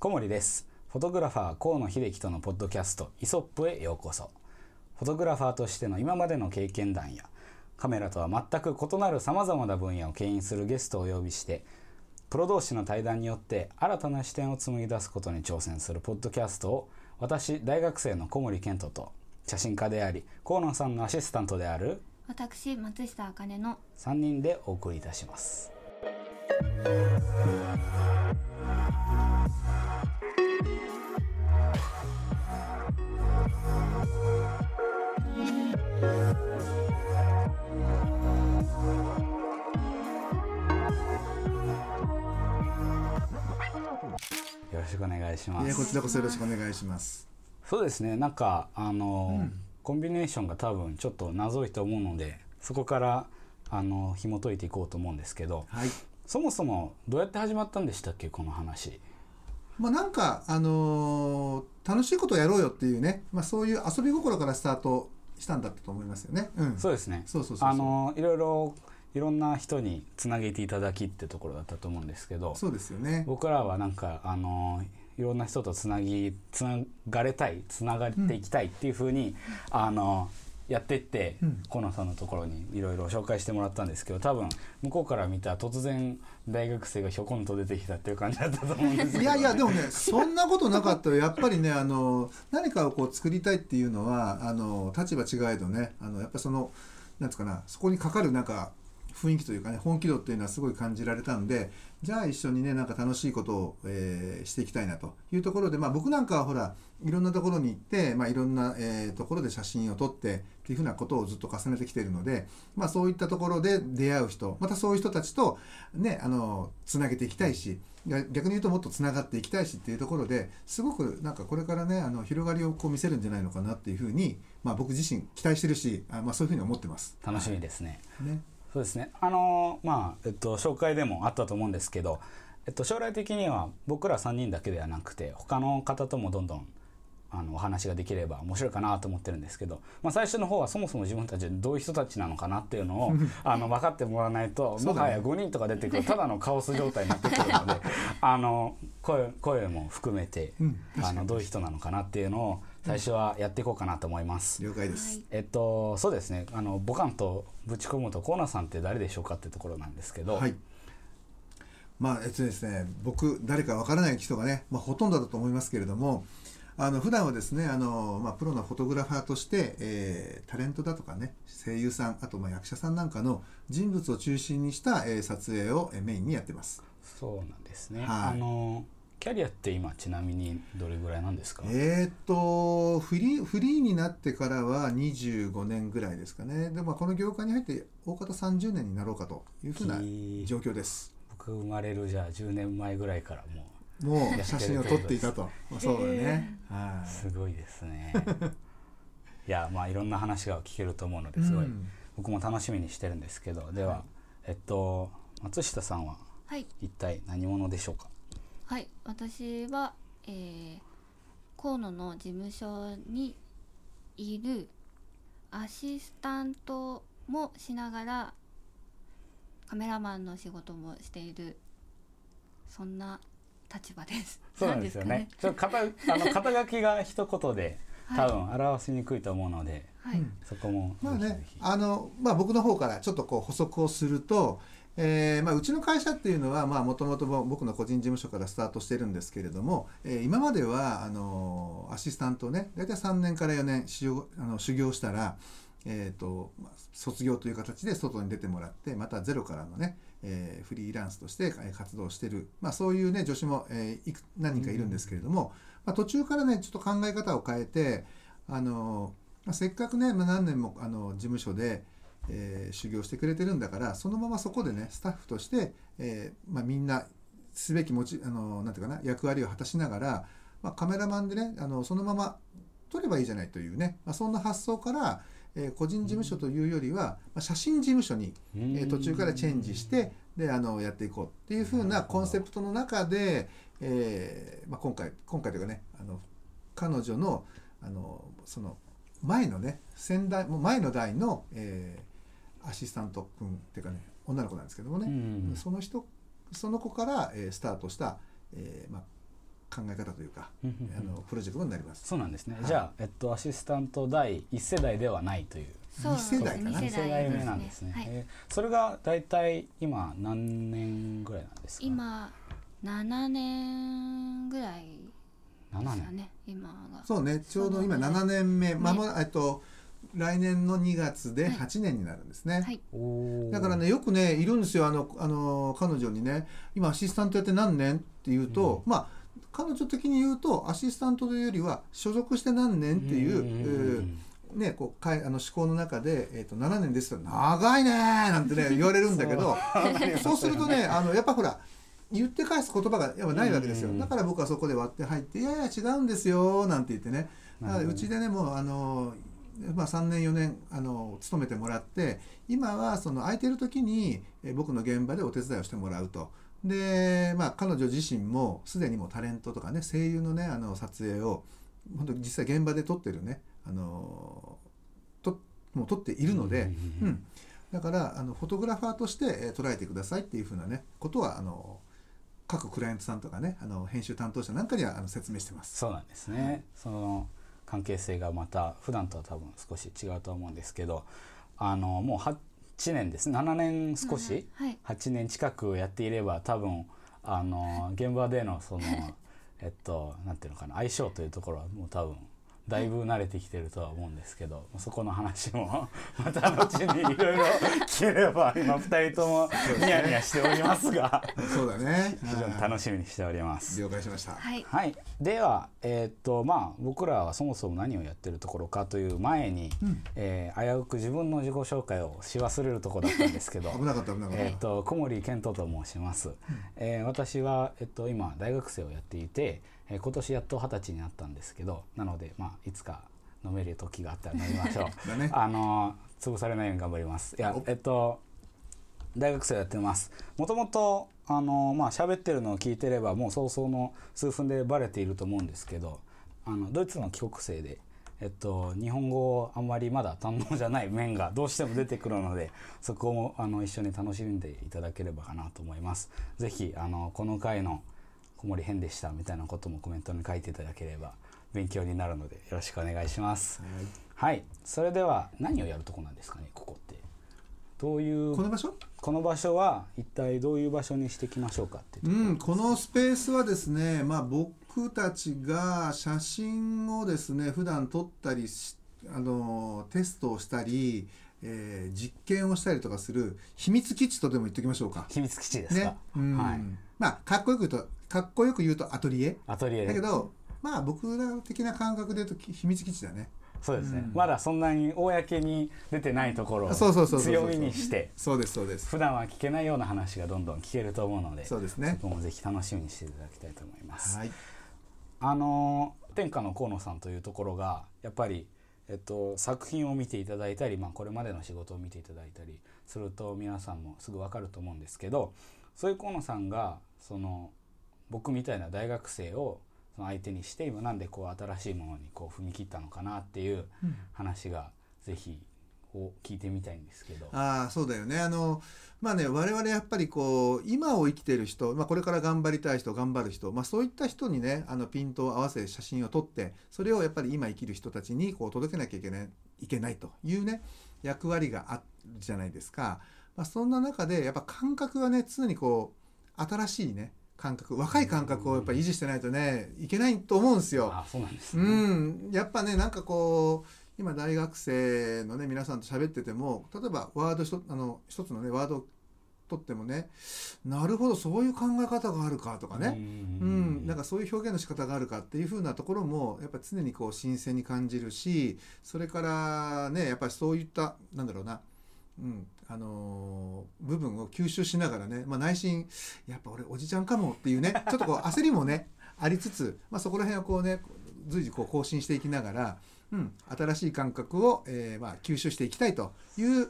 小森です。フォトグラファー河野秀樹とのポッドキャストイソップへようこそ。フォトグラファーとしての今までの経験談やカメラとは全く異なる様々な分野を牽引するゲストをお呼びしてプロ同士の対談によって新たな視点を紡ぎ出すことに挑戦するポッドキャストを私大学生の小森健人と写真家であり河野さんのアシスタントである私松下茜の3人でお送りいたしますよろしくお願いします。こちらこそよろしくお願いします。そうですね。なんかあの、コンビネーションが多分ちょっと謎いと思うのでそこからあの紐解いていこうと思うんですけどはい。そもそもどうやって始まったんでしたっけこの話まあなんかあのー楽しいことをやろうよっていうね、まあ、そういう遊び心からスタートしたんだったと思いますよね。うん。そうですね。そうそうそうそう。あのいろいろいろんな人につなげていただきってところだったと思うんですけどそうですよね。僕らはなんかあのいろんな人とつなぎつながれたいつながっていきたいっていうふうに、あのやっていって、うん。河野さんのところにいろいろ紹介してもらったんですけど多分向こうから見たら突然大学生がひょこんと出てきたっていう感じだったと思うんですけど。いやいやでもねそんなことなかったらやっぱりねあの何かをこう作りたいっていうのはあの立場違えどねあのやっぱそのなんつうかなそこにかかるなんか雰囲気というかね本気度っていうのはすごい感じられたんでじゃあ一緒にねなんか楽しいことを、えーしていきたいなというところで、まあ、僕なんかはほらいろんなところに行って、まあ、いろんな、えーところで写真を撮ってっていうふうなことをずっと重ねてきているので、まあ、そういったところで出会う人またそういう人たちとねあのつなげていきたいし逆に言うともっとつながっていきたいしっていうところですごくなんかこれからねあの広がりをこう見せるんじゃないのかなっていうふうに、まあ、僕自身期待してるしあ、まあ、そういうふうに思ってます。楽しみですね。ねそうですね。あのまあえっと紹介でもあったと思うんですけど、えっと将来的には僕ら3人だけではなくて他の方ともどんどんあのお話ができれば面白いかなと思ってるんですけど、まあ最初の方はそもそも自分たちでどういう人たちなのかなっていうのを あの分かってもらわないと、もはや5人とか出てくるとただのカオス状態になってくるので、あの声声も含めて、うんあのどういう人なのかなっていうのを最初はやっていこうかなと思います。了解です。えっと、そうですねあのボカンとぶち込むとコーナーさんって誰でしょうかってところなんですけど、はい。まあえっとですね、僕誰かわからない人がね、まあほとんどだと思いますけれども、あの普段はですね、あのまあプロのフォトグラファーとして、えータレントだとかね、声優さん、あとまあ役者さんなんかの人物を中心にした、えー撮影をえーメインにやってます。そうなんですね、はいあのキャリアって今ちなみにどれぐらいなんですか、えーっとフリーフリーになってからは25年ぐらいですかね。でもまあこの業界に入って大方30年になろうかというふうな状況です。僕生まれるじゃあ10年前ぐらいからももう写真を撮っていたと。まあそうだよね。はうい。すごいですねいやまあいろんな話が聞けると思うのですごい、うん僕も楽しみにしてるんですけどでは、えっと松下さんははい一体何者でしょうか？はい私は、えー、河野の事務所にいるアシスタントもしながらカメラマンの仕事もしているそんな立場です。そうなんですよね。ちょっと肩あの 肩書きが一言で多分表しにくいと思うので、はい、うんそこもまあねあのまあ、僕の方からちょっとこう補足をすると、えーまあ、うちの会社っていうのはもともと僕の個人事務所からスタートしてるんですけれども、えー今まではあのアシスタントね大体3年から4年修行あの修行したら、えーと、卒業という形で外に出てもらってまたゼロからのね、えーフリーランスとして活動してる、まあ、そういうね女子も、えーいく何人かいるんですけれども、まあ、途中からねちょっと考え方を変えてあのまあ、せっかくね、まあ、何年もあの事務所で、えー修行してくれてるんだからそのままそこでねスタッフとして、えーまあ、みんなすべき持ちあのなんていうかな役割を果たしながら、まあ、カメラマンでねあのそのまま撮ればいいじゃないというね、まあ、そんな発想から、えー個人事務所というよりは、まあ、写真事務所に、えー途中からチェンジしてであのやっていこうっていうふうなコンセプトの中で、えーまあ、今回今回というかねあの彼女のあのその前のね先代もう前の代の、えーアシスタント君っていうかね女の子なんですけどもね、うんその人その子から、えースタートした、えーまあ、考え方というか、うんうんうん。あのプロジェクトになります。そうなんですね、はい。じゃあ、えっと、アシスタント第1世代ではないという。そう二世代かな？二2世代目なんですね、はい、えーそれが大体今何年ぐらいなんですか？今7年ぐらい7ですか年。ね今が。そうねちょうど今その7年目、ねまもなえっと来年の2月ではい。8年になるんですね。はい。だからねよくねいるんですよ。あのあの彼女にね。今アシスタントやって何年って言うと、まあ彼女的に言うとアシスタントというよりは所属して何年っていう、んんんえーね、こうかいあの思考の中で、えー、と7年ですと長いねーなんてね 言われるんだけど。そう。するとねあのやっぱほら言って返す言葉がやっぱないわけですよ。うんだから僕はそこで割って入って「いやいや違うんですよ」なんて言ってね。うちでねもうあの、まあ、3年4年あの勤めてもらって今はその空いてる時にえ僕の現場でお手伝いをしてもらうと。でまあ彼女自身もすでにもうタレントとかね声優のねあの撮影を本当に実際現場で撮ってるねあのともう撮っているので、うんうんううんん、だからあのフォトグラファーとして、えー捉えてくださいっていうふうなねことはあの各クライアントさんとかねあの編集担当者なんかにはあの説明してます。そうなんですね、その関係性がまた普段とは多分少し違うと思うんですけどあのもう8年です。7年少し、はい。8年近くやっていれば多分あの現場でのその えっとなんていうのかな相性というところはもう多分だいぶ慣れてきてるとは思うんですけどそこの話も また後にいろいろ聞ければ今2人ともニヤニヤしておりますがそうだね。非常にはい楽しみにしております。了解しました。はいはい、では、えーっとまあ、僕らはそもそも何をやってるところかという前に、うんえー危うく自分の自己紹介をし忘れるところだったんですけど危なかった危なかった。えーっと小森健人と申します、えー私は、えっと、今大学生をやっていて、えー今年やっと二十歳になったんですけどなので、まあ、いつか飲める時があったら飲みましょう だね。あの潰されないように頑張ります。いやおえっと大学生やってます。もともとあのまあ喋ってるのを聞いてればもう早々の数分でバレていると思うんですけど、あのドイツの帰国生で。えっと、日本語あんまりまだ堪能じゃない面がどうしても出てくるので そこもあの一緒に楽しんでいただければかなと思います。ぜひあのこの回の小森変でしたみたいなこともコメントに書いていただければ勉強になるのでよろしくお願いします。はい、それでは何をやるとこなんですかねここって。どういうこの場所？この場所は一体どういう場所にしていきましょうかっていうん、このスペースはですね、まあ、僕たちが写真をですね普段撮ったりしあのテストをしたり、えー実験をしたりとかする秘密基地とでも言っておきましょうか。秘密基地ですか、ね、うんはい、まあかっこよく言うとかっこよく言うとアトリエアトリエでだけどまあ僕ら的な感覚で言うと秘密基地だね。そうですね、うんまだそんなに公に出てないところを強みにしてそうですそうです。普段は聞けないような話がどんどん聞けると思うのでそうですね。そこもぜひ楽しみにしていただきたいと思います。はい。あの天下の河野さんというところがやっぱり、えっと、作品を見ていただいたり、まあ、これまでの仕事を見ていただいたりすると皆さんもすぐ分かると思うんですけどそういう河野さんがその僕みたいな大学生をその相手にして今なんでこう新しいものにこう踏み切ったのかなっていう話がぜひを聞いてみたいんですけど。ああそうだよねあのまあね我々やっぱりこう今を生きてる人、まあ、これから頑張りたい人頑張る人、まあ、そういった人にねあのピントを合わせ写真を撮ってそれをやっぱり今生きる人たちにこう届けなきゃいけないいけないというね役割があるじゃないですか、まあ、そんな中でやっぱ感覚はね常にこう新しいね感覚若い感覚をやっぱり維持してないとねいけないと思うんですよ。あそうなんですうね。ん、やっぱねなんかこう今大学生のね皆さんと喋ってても例えばワード一つあの一つのねワードを取ってもねなるほどそういう考え方があるかとかね、うん、なんかそういう表現の仕方があるかっていう風なところもやっぱ常にこう新鮮に感じるしそれからねやっぱりそういったなんだろうな、うん。あのー部分を吸収しながらね、まあ、内心やっぱ俺おじちゃんかもっていうねちょっとこう焦りもねありつつ、まあ、そこら辺をこうね随時こう更新していきながら、うん、新しい感覚を、えーまあ、吸収していきたいという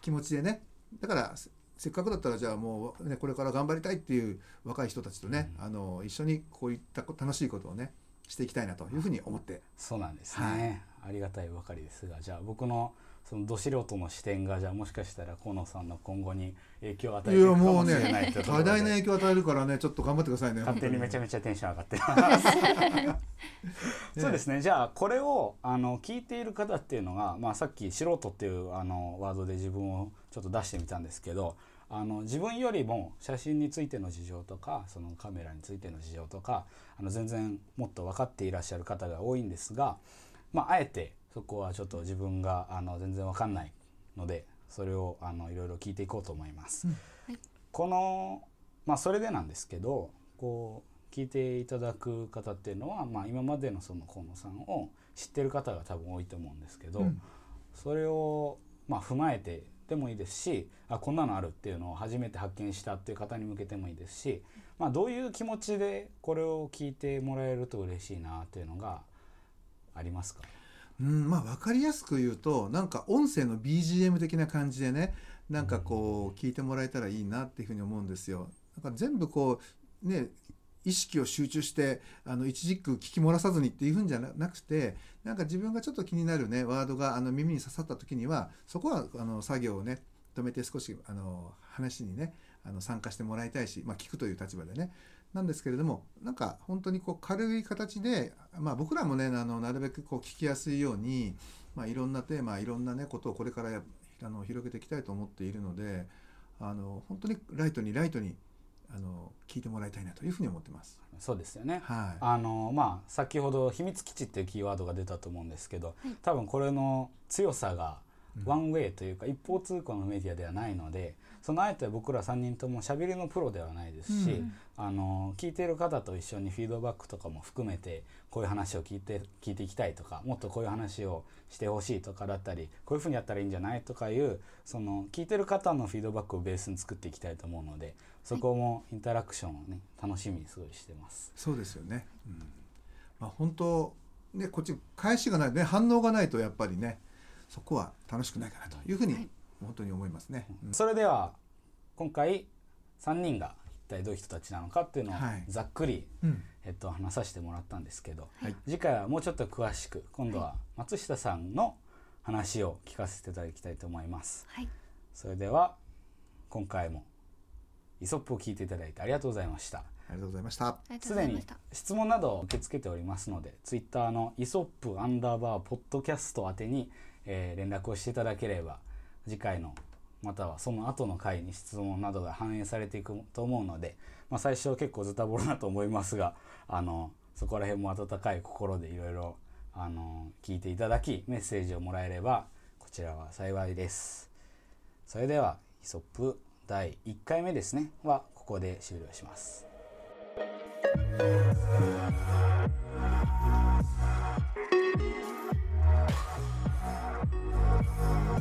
気持ちでね。だからせせっかくだったらじゃあもう、ね、これから頑張りたいっていう若い人たちとね、あの一緒にこういったこ楽しいことをねしていきたいなというふうに思って。そうなんですね、ありがたいばかりですがじゃあ僕のそのど素人の視点がじゃあもしかしたら河野さんの今後に影響を与えいていくかやもうもしれないいうところで。多大な影響を与えるからね ちょっと頑張ってくださいね勝手にめちゃめめちゃテンション上がってます。そうですね。じゃあこれをあの聞いている方っていうのが、まあ、さっき素人っていうあのワードで自分をちょっと出してみたんですけどあの自分よりも写真についての事情とかそのカメラについての事情とかあの全然もっと分かっていらっしゃる方が多いんですが、まあ、あえてそこはちょっと自分があの全然分かんないのでそれをあのいろいろ聞いていこうと思います。はい。このまあそれでなんですけどこう聞いていただく方っていうのは、まあ、今までのその河野さんを知ってる方が多分多いと思うんですけど、うん。それをまあ踏まえてでもいいですしあこんなのあるっていうのを初めて発見したっていう方に向けてもいいですし、まあ、どういう気持ちでこれを聞いてもらえると嬉しいなっていうのがありますか？うんまあ分かりやすく言うとなんか音声の BGM 的な感じでねなんかこう聞いてもらえたらいいなっていうふうに思うんですよ。なんか全部こうね意識を集中してあの一軸聞き漏らさずにっていうふうじゃななくてなんか自分がちょっと気になるねワードがあの耳に刺さった時にはそこはあの作業をね止めて少しあの話にねあの参加してもらいたいし、まあ、聞くという立場でねなんですけれどもなんか本当にこう軽い形で、まあ、僕らもねあのなるべくこう聞きやすいように、まあ、いろんなテーマいろんなねことをこれからやあの広げていきたいと思っているのであの本当にライトにライトにあの聞いてもらいたいなというふうに思ってます。そうですよね。はい、あのまあ先ほど秘密基地っていうキーワードが出たと思うんですけど、はい多分これの強さがうんワンウェイというか一方通行のメディアではないのでそのあえて僕ら3人ともしゃべりのプロではないですし、うんあの聞いている方と一緒にフィードバックとかも含めてこういう話を聞いて聞いていきたいとかもっとこういう話をしてほしいとかだったりこういうふうにやったらいいんじゃないとかいうその聞いてる方のフィードバックをベースに作っていきたいと思うのでそこもインタラクションをね楽しみにすごいしてます。そうですよね。うん、まあ本当ねこっち返しがないね反応がないとやっぱりねそこは楽しくないかなというふうにはい本当に思いますね。うんそれでは今回3人が一体どういう人たちなのかっていうのをはいざっくり、うんえっと、話させてもらったんですけど、はい次回はもうちょっと詳しく今度は松下さんの話を聞かせていただきたいと思います。はいそれでは今回もイソップを聞いていただいてありがとうございました。ありがとうございました。すでに質問などを受け付けておりますので、ツイッターのイソップアンダーバーポッドキャスト宛てに、えー連絡をしていただければ、次回のまたはその後の回に質問などが反映されていくと思うので、まあ、最初は結構ズタボロだと思いますが、あのそこら辺も温かい心でいろいろ聞いていただきメッセージをもらえればこちらは幸いです。それではイソップ第1回目ですねはここで終了します。「you